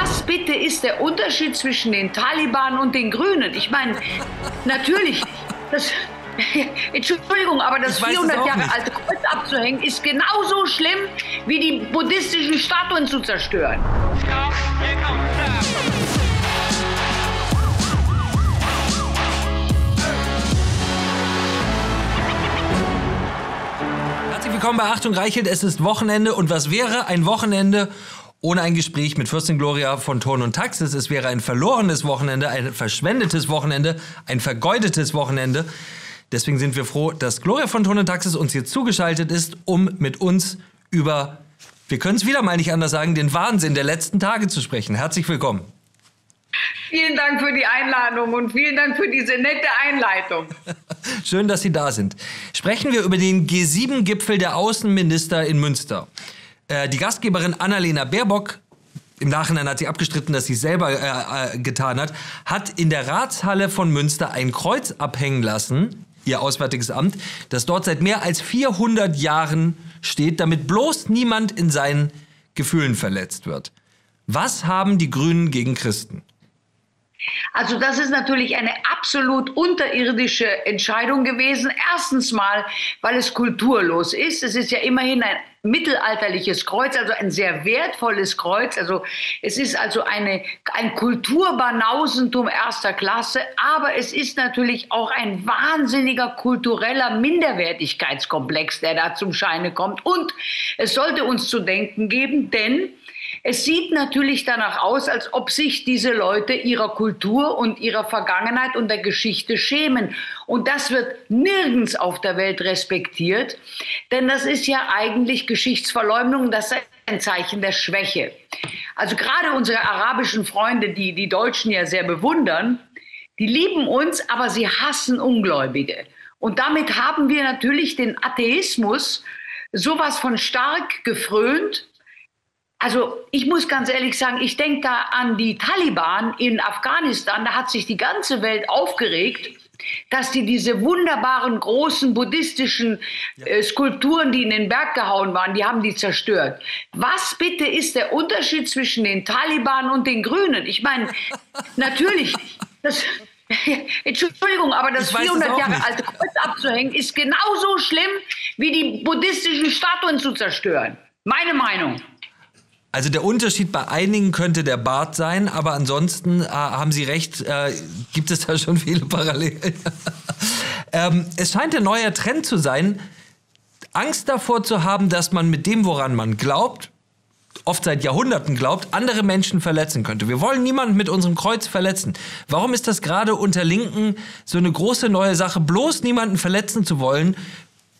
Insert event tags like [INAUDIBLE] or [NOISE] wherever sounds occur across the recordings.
Was bitte ist der Unterschied zwischen den Taliban und den Grünen? Ich meine, natürlich, das, [LAUGHS] Entschuldigung, aber das 400 Jahre alte Kreuz abzuhängen ist genauso schlimm, wie die buddhistischen Statuen zu zerstören. Herzlich willkommen bei Achtung Reichelt. Es ist Wochenende und was wäre ein Wochenende ohne ein Gespräch mit Fürstin Gloria von Ton und Taxis. Es wäre ein verlorenes Wochenende, ein verschwendetes Wochenende, ein vergeudetes Wochenende. Deswegen sind wir froh, dass Gloria von Ton und Taxis uns hier zugeschaltet ist, um mit uns über, wir können es wieder mal nicht anders sagen, den Wahnsinn der letzten Tage zu sprechen. Herzlich willkommen. Vielen Dank für die Einladung und vielen Dank für diese nette Einleitung. [LAUGHS] Schön, dass Sie da sind. Sprechen wir über den G7-Gipfel der Außenminister in Münster. Äh, die Gastgeberin Annalena Baerbock im Nachhinein hat sie abgestritten, dass sie es selber äh, äh, getan hat, hat in der Ratshalle von Münster ein Kreuz abhängen lassen, ihr Auswärtiges Amt, das dort seit mehr als 400 Jahren steht, damit bloß niemand in seinen Gefühlen verletzt wird. Was haben die Grünen gegen Christen? Also das ist natürlich eine absolut unterirdische Entscheidung gewesen. Erstens mal, weil es kulturlos ist. Es ist ja immerhin ein mittelalterliches Kreuz, also ein sehr wertvolles Kreuz. Also es ist also eine, ein Kulturbanausentum erster Klasse, aber es ist natürlich auch ein wahnsinniger kultureller Minderwertigkeitskomplex, der da zum Scheine kommt. Und es sollte uns zu denken geben, denn es sieht natürlich danach aus, als ob sich diese Leute ihrer Kultur und ihrer Vergangenheit und der Geschichte schämen. Und das wird nirgends auf der Welt respektiert, denn das ist ja eigentlich Geschichtsverleumdung, das ist ein Zeichen der Schwäche. Also gerade unsere arabischen Freunde, die die Deutschen ja sehr bewundern, die lieben uns, aber sie hassen Ungläubige. Und damit haben wir natürlich den Atheismus sowas von stark gefrönt, also ich muss ganz ehrlich sagen, ich denke da an die Taliban in Afghanistan. Da hat sich die ganze Welt aufgeregt, dass die diese wunderbaren großen buddhistischen äh, Skulpturen, die in den Berg gehauen waren, die haben die zerstört. Was bitte ist der Unterschied zwischen den Taliban und den Grünen? Ich meine, [LAUGHS] natürlich, das, [LAUGHS] Entschuldigung, aber das 400 Jahre alte Kreuz abzuhängen ist genauso schlimm, wie die buddhistischen Statuen zu zerstören. Meine Meinung. Also der Unterschied bei einigen könnte der Bart sein, aber ansonsten äh, haben Sie recht, äh, gibt es da schon viele Parallelen. [LAUGHS] ähm, es scheint der neue Trend zu sein, Angst davor zu haben, dass man mit dem, woran man glaubt, oft seit Jahrhunderten glaubt, andere Menschen verletzen könnte. Wir wollen niemanden mit unserem Kreuz verletzen. Warum ist das gerade unter Linken so eine große neue Sache, bloß niemanden verletzen zu wollen,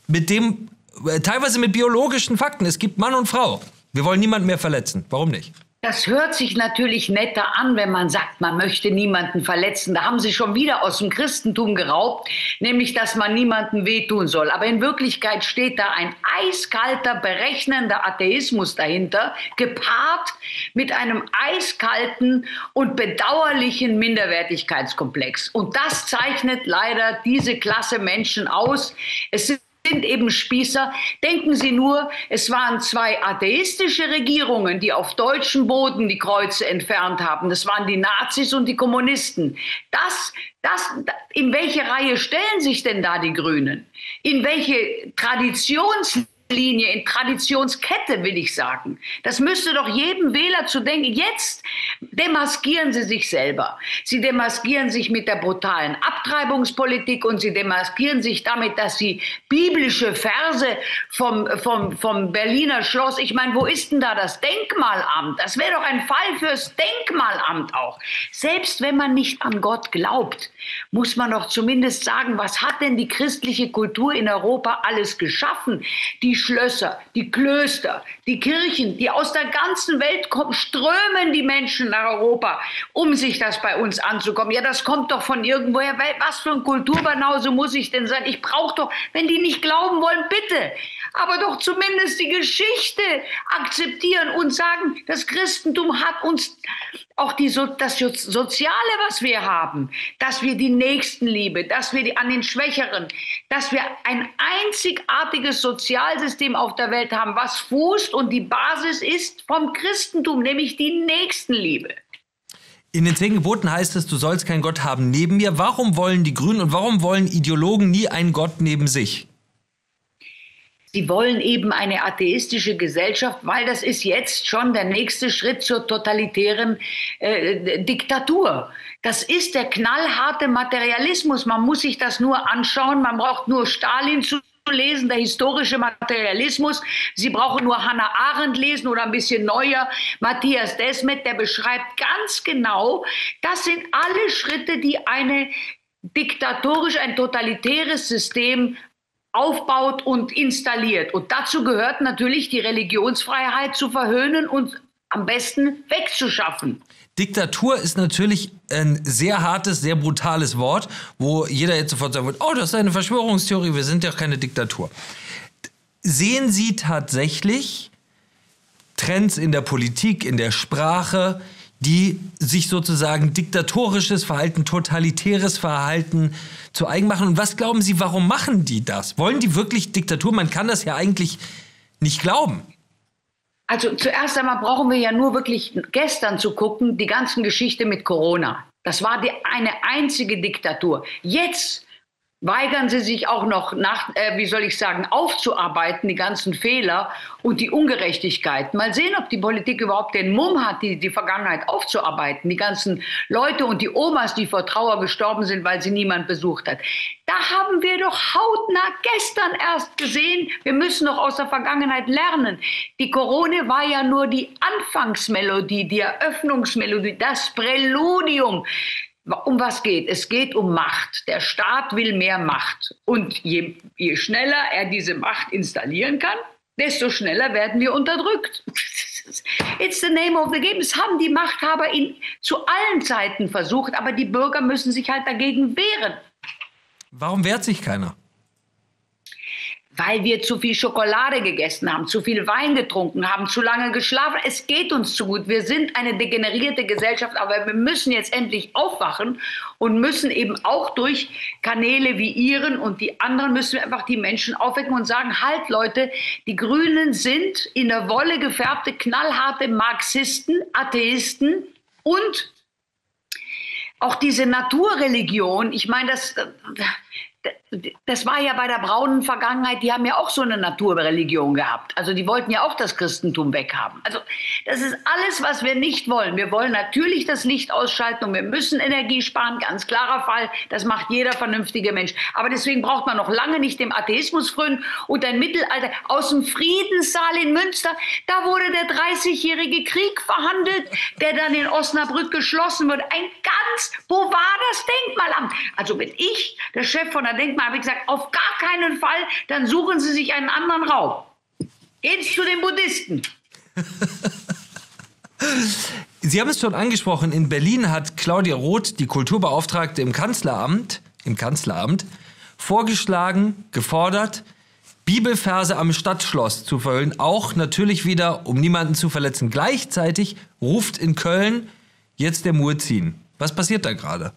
mit dem, äh, teilweise mit biologischen Fakten. Es gibt Mann und Frau. Wir wollen niemanden mehr verletzen. Warum nicht? Das hört sich natürlich netter an, wenn man sagt, man möchte niemanden verletzen. Da haben sie schon wieder aus dem Christentum geraubt, nämlich dass man niemanden wehtun soll. Aber in Wirklichkeit steht da ein eiskalter, berechnender Atheismus dahinter, gepaart mit einem eiskalten und bedauerlichen Minderwertigkeitskomplex. Und das zeichnet leider diese Klasse Menschen aus. Es sind sind eben Spießer. Denken Sie nur, es waren zwei atheistische Regierungen, die auf deutschem Boden die Kreuze entfernt haben. Das waren die Nazis und die Kommunisten. Das, das, in welche Reihe stellen sich denn da die Grünen? In welche Traditions Linie, in Traditionskette, will ich sagen. Das müsste doch jedem Wähler zu denken. Jetzt demaskieren sie sich selber. Sie demaskieren sich mit der brutalen Abtreibungspolitik und sie demaskieren sich damit, dass sie biblische Verse vom, vom, vom Berliner Schloss, ich meine, wo ist denn da das Denkmalamt? Das wäre doch ein Fall fürs Denkmalamt auch. Selbst wenn man nicht an Gott glaubt, muss man doch zumindest sagen, was hat denn die christliche Kultur in Europa alles geschaffen? Die Schlösser, die Klöster, die Kirchen, die aus der ganzen Welt kommen, strömen die Menschen nach Europa, um sich das bei uns anzukommen. Ja, das kommt doch von irgendwoher. Was für ein Kulturbanause muss ich denn sein? Ich brauche doch, wenn die nicht glauben wollen, bitte. Aber doch zumindest die Geschichte akzeptieren und sagen, das Christentum hat uns auch die, das Soziale, was wir haben, dass wir die Nächstenliebe, dass wir die, an den Schwächeren, dass wir ein einzigartiges Sozialsystem auf der Welt haben, was fußt und die Basis ist vom Christentum, nämlich die Nächstenliebe. In den zehn Geboten heißt es, du sollst keinen Gott haben neben mir. Warum wollen die Grünen und warum wollen Ideologen nie einen Gott neben sich? Sie wollen eben eine atheistische Gesellschaft, weil das ist jetzt schon der nächste Schritt zur totalitären äh, Diktatur. Das ist der knallharte Materialismus. Man muss sich das nur anschauen. Man braucht nur Stalin zu lesen, der historische Materialismus. Sie brauchen nur Hannah Arendt lesen oder ein bisschen neuer Matthias Desmet, der beschreibt ganz genau, das sind alle Schritte, die eine diktatorisch, ein totalitäres System aufbaut und installiert. Und dazu gehört natürlich die Religionsfreiheit zu verhöhnen und am besten wegzuschaffen. Diktatur ist natürlich ein sehr hartes, sehr brutales Wort, wo jeder jetzt sofort sagen wird, oh, das ist eine Verschwörungstheorie, wir sind ja keine Diktatur. Sehen Sie tatsächlich Trends in der Politik, in der Sprache, die sich sozusagen diktatorisches Verhalten, totalitäres Verhalten zu eigen machen? Und was glauben Sie, warum machen die das? Wollen die wirklich Diktatur? Man kann das ja eigentlich nicht glauben. Also zuerst einmal brauchen wir ja nur wirklich gestern zu gucken, die ganzen Geschichte mit Corona. Das war die, eine einzige Diktatur. Jetzt weigern sie sich auch noch nach, äh, wie soll ich sagen, aufzuarbeiten, die ganzen Fehler und die Ungerechtigkeit. Mal sehen, ob die Politik überhaupt den Mumm hat, die, die Vergangenheit aufzuarbeiten. Die ganzen Leute und die Omas, die vor Trauer gestorben sind, weil sie niemand besucht hat. Da haben wir doch hautnah gestern erst gesehen, wir müssen doch aus der Vergangenheit lernen. Die Corona war ja nur die Anfangsmelodie, die Eröffnungsmelodie, das Präludium. Um was geht? Es geht um Macht. Der Staat will mehr Macht. Und je, je schneller er diese Macht installieren kann, desto schneller werden wir unterdrückt. [LAUGHS] It's the name of the game. Es haben die Machthaber in, zu allen Zeiten versucht, aber die Bürger müssen sich halt dagegen wehren. Warum wehrt sich keiner? Weil wir zu viel Schokolade gegessen haben, zu viel Wein getrunken haben, zu lange geschlafen. Es geht uns zu gut. Wir sind eine degenerierte Gesellschaft, aber wir müssen jetzt endlich aufwachen und müssen eben auch durch Kanäle wie Ihren und die anderen müssen wir einfach die Menschen aufwecken und sagen, halt Leute, die Grünen sind in der Wolle gefärbte, knallharte Marxisten, Atheisten und auch diese Naturreligion, ich meine, das, das war ja bei der braunen Vergangenheit, die haben ja auch so eine Naturreligion gehabt. Also die wollten ja auch das Christentum weghaben. Also das ist alles, was wir nicht wollen. Wir wollen natürlich das Licht ausschalten und wir müssen Energie sparen, ganz klarer Fall. Das macht jeder vernünftige Mensch. Aber deswegen braucht man noch lange nicht dem Atheismus frönen und ein Mittelalter. Aus dem Friedenssaal in Münster, da wurde der 30-jährige Krieg verhandelt, der dann in Osnabrück geschlossen wird. Ein ganz, wo war das Denkmalamt? Also bin ich der Chef von der Denkmal habe ich gesagt, auf gar keinen Fall, dann suchen Sie sich einen anderen Raum. Gehen Sie zu den Buddhisten. [LAUGHS] Sie haben es schon angesprochen, in Berlin hat Claudia Roth, die Kulturbeauftragte im Kanzleramt, im Kanzleramt, vorgeschlagen, gefordert, Bibelverse am Stadtschloss zu verhüllen, auch natürlich wieder, um niemanden zu verletzen. Gleichzeitig ruft in Köln jetzt der Muezzin. Was passiert da gerade?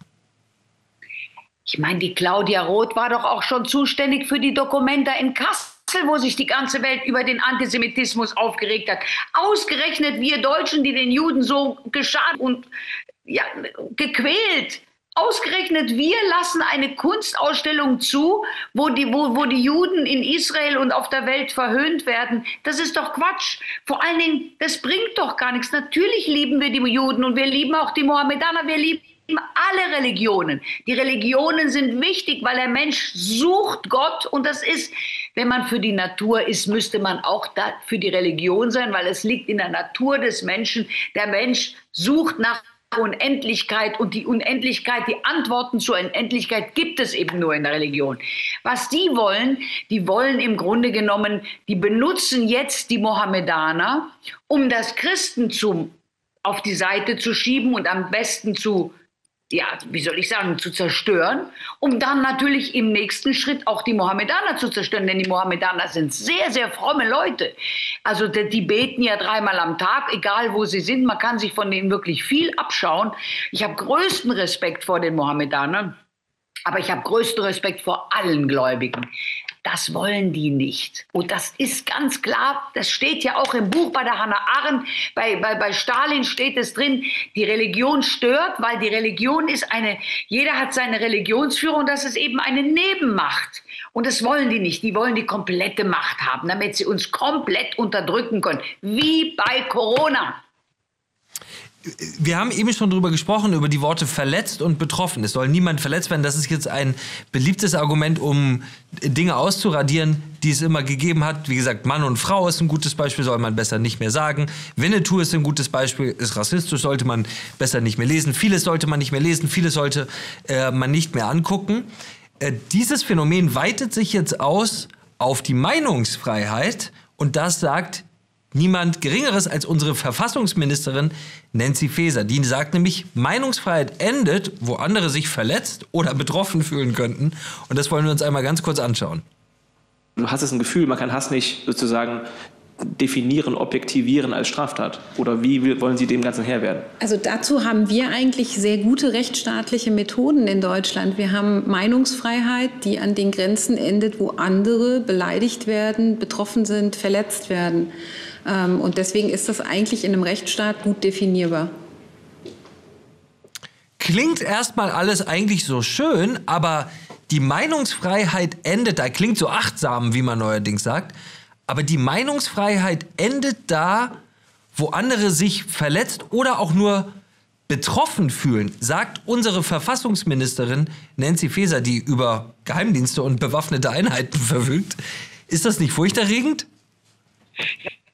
Ich meine, die Claudia Roth war doch auch schon zuständig für die Dokumente in Kassel, wo sich die ganze Welt über den Antisemitismus aufgeregt hat. Ausgerechnet wir Deutschen, die den Juden so geschadet und ja, gequält. Ausgerechnet wir lassen eine Kunstausstellung zu, wo die, wo, wo die Juden in Israel und auf der Welt verhöhnt werden. Das ist doch Quatsch. Vor allen Dingen, das bringt doch gar nichts. Natürlich lieben wir die Juden und wir lieben auch die Mohammedaner. Wir lieben alle Religionen. Die Religionen sind wichtig, weil der Mensch sucht Gott und das ist, wenn man für die Natur ist, müsste man auch für die Religion sein, weil es liegt in der Natur des Menschen. Der Mensch sucht nach Unendlichkeit und die Unendlichkeit, die Antworten zur Unendlichkeit gibt es eben nur in der Religion. Was die wollen, die wollen im Grunde genommen, die benutzen jetzt die Mohammedaner, um das Christentum auf die Seite zu schieben und am besten zu ja, wie soll ich sagen, zu zerstören, um dann natürlich im nächsten Schritt auch die Mohammedaner zu zerstören, denn die Mohammedaner sind sehr, sehr fromme Leute. Also die, beten ja dreimal am Tag, egal wo sie sind, man kann sich von denen wirklich viel abschauen. Ich habe größten Respekt vor den Mohammedanern. Aber ich habe größten Respekt vor allen Gläubigen. Das wollen die nicht. Und das ist ganz klar, das steht ja auch im Buch bei der Hannah Arendt, bei, bei, bei Stalin steht es drin, die Religion stört, weil die Religion ist eine, jeder hat seine Religionsführung, das ist eben eine Nebenmacht. Und das wollen die nicht. Die wollen die komplette Macht haben, damit sie uns komplett unterdrücken können. Wie bei Corona wir haben eben schon darüber gesprochen, über die Worte verletzt und betroffen. Es soll niemand verletzt werden. Das ist jetzt ein beliebtes Argument, um Dinge auszuradieren, die es immer gegeben hat. Wie gesagt, Mann und Frau ist ein gutes Beispiel, soll man besser nicht mehr sagen. Winnetou ist ein gutes Beispiel, ist rassistisch, sollte man besser nicht mehr lesen. Vieles sollte man nicht mehr lesen, vieles sollte äh, man nicht mehr angucken. Äh, dieses Phänomen weitet sich jetzt aus auf die Meinungsfreiheit und das sagt niemand Geringeres als unsere Verfassungsministerin Nancy Faeser. Die sagt nämlich, Meinungsfreiheit endet, wo andere sich verletzt oder betroffen fühlen könnten. Und das wollen wir uns einmal ganz kurz anschauen. Hass ist ein Gefühl, man kann Hass nicht sozusagen definieren, objektivieren als Straftat? Oder wie wollen Sie dem Ganzen Herr werden? Also dazu haben wir eigentlich sehr gute rechtsstaatliche Methoden in Deutschland. Wir haben Meinungsfreiheit, die an den Grenzen endet, wo andere beleidigt werden, betroffen sind, verletzt werden. Ähm, und deswegen ist das eigentlich in einem Rechtsstaat gut definierbar. Klingt erstmal alles eigentlich so schön, aber die Meinungsfreiheit endet, da klingt so achtsam, wie man neuerdings sagt, aber die Meinungsfreiheit endet da, wo andere sich verletzt oder auch nur betroffen fühlen, sagt unsere Verfassungsministerin Nancy Faeser, die über Geheimdienste und bewaffnete Einheiten [LAUGHS] verfügt. Ist das nicht furchterregend?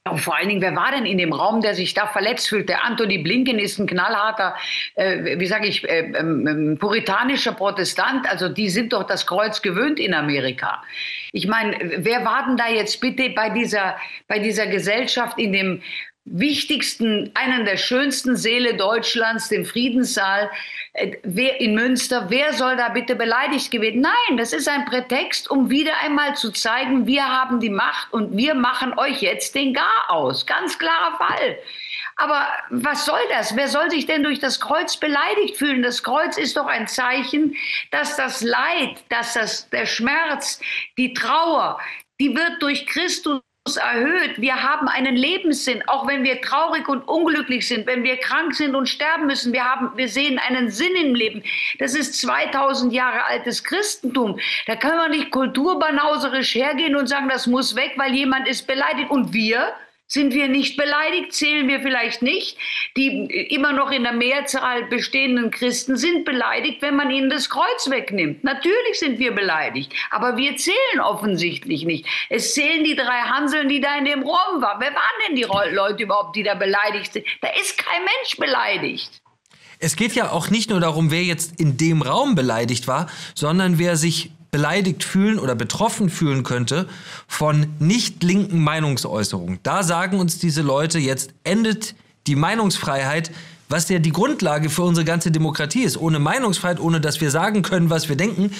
Und vor allen Dingen, wer war denn in dem Raum, der sich da verletzt fühlt? Der Anthony Blinken ist ein knallharter, äh, wie sage ich, äh, äh, puritanischer Protestant. Also die sind doch das Kreuz gewöhnt in Amerika. Ich meine, wer war denn da jetzt bitte bei dieser, bei dieser Gesellschaft in dem wichtigsten, einen der schönsten Seele Deutschlands, dem Friedenssaal äh, in Münster, wer soll da bitte beleidigt gewesen? Nein, das ist ein Prätext, um wieder einmal zu zeigen, wir haben die Macht und wir machen euch jetzt den Gar aus. Ganz klarer Fall. Aber was soll das? Wer soll sich denn durch das Kreuz beleidigt fühlen? Das Kreuz ist doch ein Zeichen, dass das Leid, dass das, der Schmerz, die Trauer, die wird durch Christus erhöht. Wir haben einen Lebenssinn, auch wenn wir traurig und unglücklich sind, wenn wir krank sind und sterben müssen. Wir, haben, wir sehen einen Sinn im Leben. Das ist 2000 Jahre altes Christentum. Da können wir nicht kulturbanauserisch hergehen und sagen, das muss weg, weil jemand ist beleidigt. Und wir, sind wir nicht beleidigt? Zählen wir vielleicht nicht? Die immer noch in der Mehrzahl bestehenden Christen sind beleidigt, wenn man ihnen das Kreuz wegnimmt. Natürlich sind wir beleidigt, aber wir zählen offensichtlich nicht. Es zählen die drei Hanseln, die da in dem Raum waren. Wer waren denn die Leute überhaupt, die da beleidigt sind? Da ist kein Mensch beleidigt. Es geht ja auch nicht nur darum, wer jetzt in dem Raum beleidigt war, sondern wer sich beleidigt fühlen oder betroffen fühlen könnte von nicht linken Meinungsäußerungen. Da sagen uns diese Leute, jetzt endet die Meinungsfreiheit, was ja die Grundlage für unsere ganze Demokratie ist. Ohne Meinungsfreiheit, ohne dass wir sagen können, was wir denken,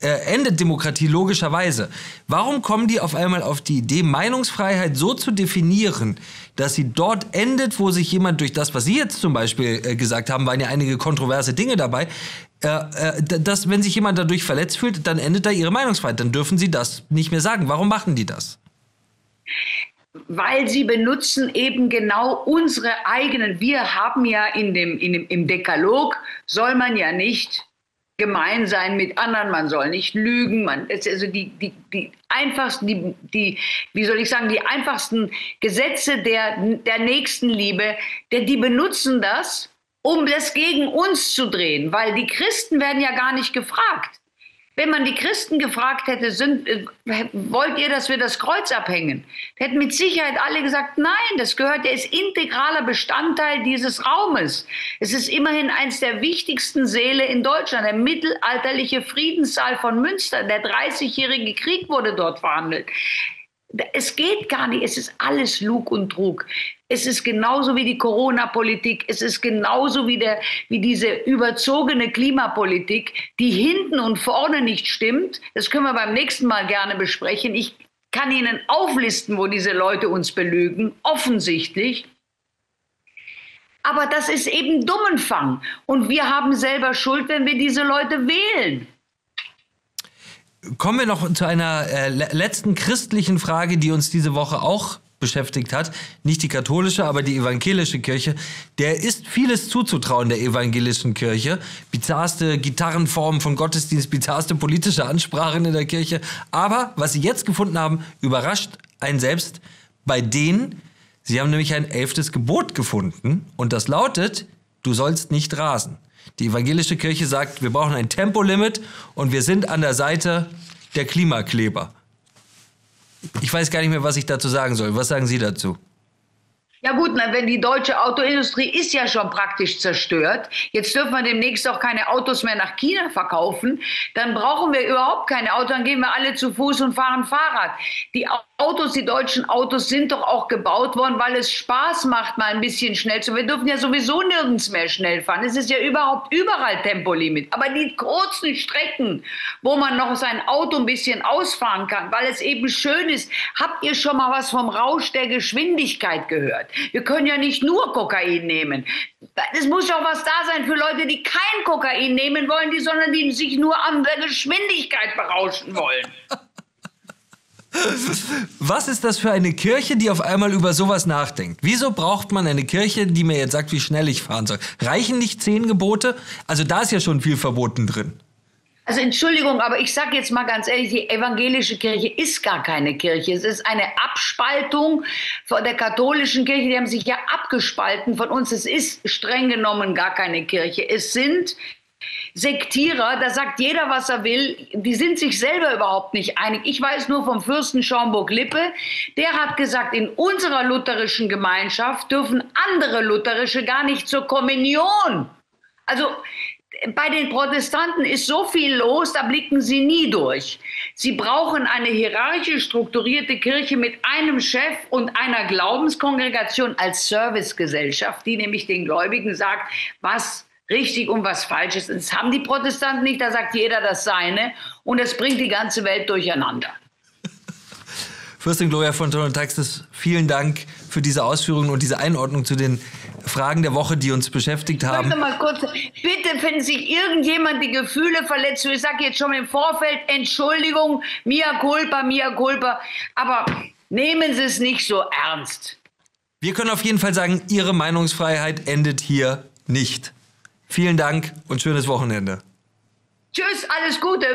äh, endet Demokratie logischerweise. Warum kommen die auf einmal auf die Idee, Meinungsfreiheit so zu definieren, dass sie dort endet, wo sich jemand durch das, was Sie jetzt zum Beispiel äh, gesagt haben, waren ja einige kontroverse Dinge dabei, äh, äh, dass wenn sich jemand dadurch verletzt fühlt, dann endet da ihre Meinungsfreiheit. Dann dürfen sie das nicht mehr sagen. Warum machen die das? Weil sie benutzen eben genau unsere eigenen. Wir haben ja in dem, in dem, im Dekalog soll man ja nicht gemein sein mit anderen, man soll nicht lügen, man also die, die, die einfachsten, die, die, wie soll ich sagen, die einfachsten Gesetze der, der Nächstenliebe, der, die benutzen das, um das gegen uns zu drehen, weil die Christen werden ja gar nicht gefragt. Wenn man die Christen gefragt hätte, sind, äh, wollt ihr, dass wir das Kreuz abhängen? Hätten mit Sicherheit alle gesagt, nein, das gehört, der ist integraler Bestandteil dieses Raumes. Es ist immerhin eins der wichtigsten Säle in Deutschland, der mittelalterliche Friedenssaal von Münster. Der 30-jährige Krieg wurde dort verhandelt. Es geht gar nicht, es ist alles Lug und Trug. Es ist genauso wie die Corona-Politik. Es ist genauso wie, der, wie diese überzogene Klimapolitik, die hinten und vorne nicht stimmt. Das können wir beim nächsten Mal gerne besprechen. Ich kann Ihnen auflisten, wo diese Leute uns belügen, offensichtlich. Aber das ist eben Dummenfang. Und wir haben selber Schuld, wenn wir diese Leute wählen. Kommen wir noch zu einer äh, letzten christlichen Frage, die uns diese Woche auch beschäftigt hat. Nicht die katholische, aber die evangelische Kirche. Der ist vieles zuzutrauen, der evangelischen Kirche. Bizarrste Gitarrenformen von Gottesdienst, bizarrste politische Ansprachen in der Kirche. Aber was sie jetzt gefunden haben, überrascht einen selbst bei denen, Sie haben nämlich ein elftes Gebot gefunden und das lautet, du sollst nicht rasen. Die evangelische Kirche sagt, wir brauchen ein Tempolimit und wir sind an der Seite der Klimakleber. Ich weiß gar nicht mehr, was ich dazu sagen soll. Was sagen Sie dazu? Ja gut, na, wenn die deutsche Autoindustrie ist ja schon praktisch zerstört. Jetzt dürfen wir demnächst auch keine Autos mehr nach China verkaufen. Dann brauchen wir überhaupt keine Autos, dann gehen wir alle zu Fuß und fahren Fahrrad. Die Autos, die deutschen Autos sind doch auch gebaut worden, weil es Spaß macht, mal ein bisschen schnell zu. Wir dürfen ja sowieso nirgends mehr schnell fahren. Es ist ja überhaupt überall Tempolimit. Aber die kurzen Strecken, wo man noch sein Auto ein bisschen ausfahren kann, weil es eben schön ist. Habt ihr schon mal was vom Rausch der Geschwindigkeit gehört? Wir können ja nicht nur Kokain nehmen. Es muss ja auch was da sein für Leute, die kein Kokain nehmen wollen, die, sondern die sich nur an der Geschwindigkeit berauschen wollen. [LAUGHS] Was ist das für eine Kirche, die auf einmal über sowas nachdenkt? Wieso braucht man eine Kirche, die mir jetzt sagt, wie schnell ich fahren soll? Reichen nicht zehn Gebote? Also da ist ja schon viel verboten drin. Also Entschuldigung, aber ich sage jetzt mal ganz ehrlich, die evangelische Kirche ist gar keine Kirche. Es ist eine Abspaltung von der katholischen Kirche. Die haben sich ja abgespalten von uns. Es ist streng genommen gar keine Kirche. Es sind Sektierer, da sagt jeder, was er will. Die sind sich selber überhaupt nicht einig. Ich weiß nur vom Fürsten Schaumburg-Lippe, der hat gesagt, in unserer lutherischen Gemeinschaft dürfen andere lutherische gar nicht zur Kommunion. Also bei den Protestanten ist so viel los, da blicken sie nie durch. Sie brauchen eine hierarchisch strukturierte Kirche mit einem Chef und einer Glaubenskongregation als Servicegesellschaft, die nämlich den Gläubigen sagt, was richtig und was falsch ist. Das haben die Protestanten nicht, da sagt jeder das Seine und das bringt die ganze Welt durcheinander. [LAUGHS] Fürstin Gloria von Ton und Taxis, vielen Dank für diese Ausführungen und diese Einordnung zu den Fragen der Woche, die uns beschäftigt haben. Warte mal kurz, bitte, wenn sich irgendjemand die Gefühle verletzt, ich sage jetzt schon im Vorfeld, Entschuldigung, mia culpa, mia culpa, aber nehmen Sie es nicht so ernst. Wir können auf jeden Fall sagen, Ihre Meinungsfreiheit endet hier nicht. Vielen Dank und schönes Wochenende. Tschüss, alles Gute.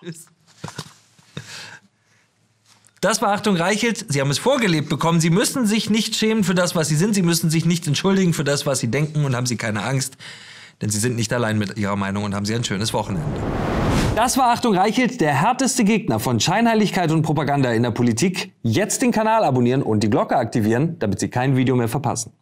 Tschüss. Das war Achtung Reichelt. Sie haben es vorgelebt bekommen. Sie müssen sich nicht schämen für das, was Sie sind. Sie müssen sich nicht entschuldigen für das, was Sie denken und haben Sie keine Angst. Denn Sie sind nicht allein mit Ihrer Meinung und haben Sie ein schönes Wochenende. Das war Achtung Reichelt, der härteste Gegner von Scheinheiligkeit und Propaganda in der Politik. Jetzt den Kanal abonnieren und die Glocke aktivieren, damit Sie kein Video mehr verpassen.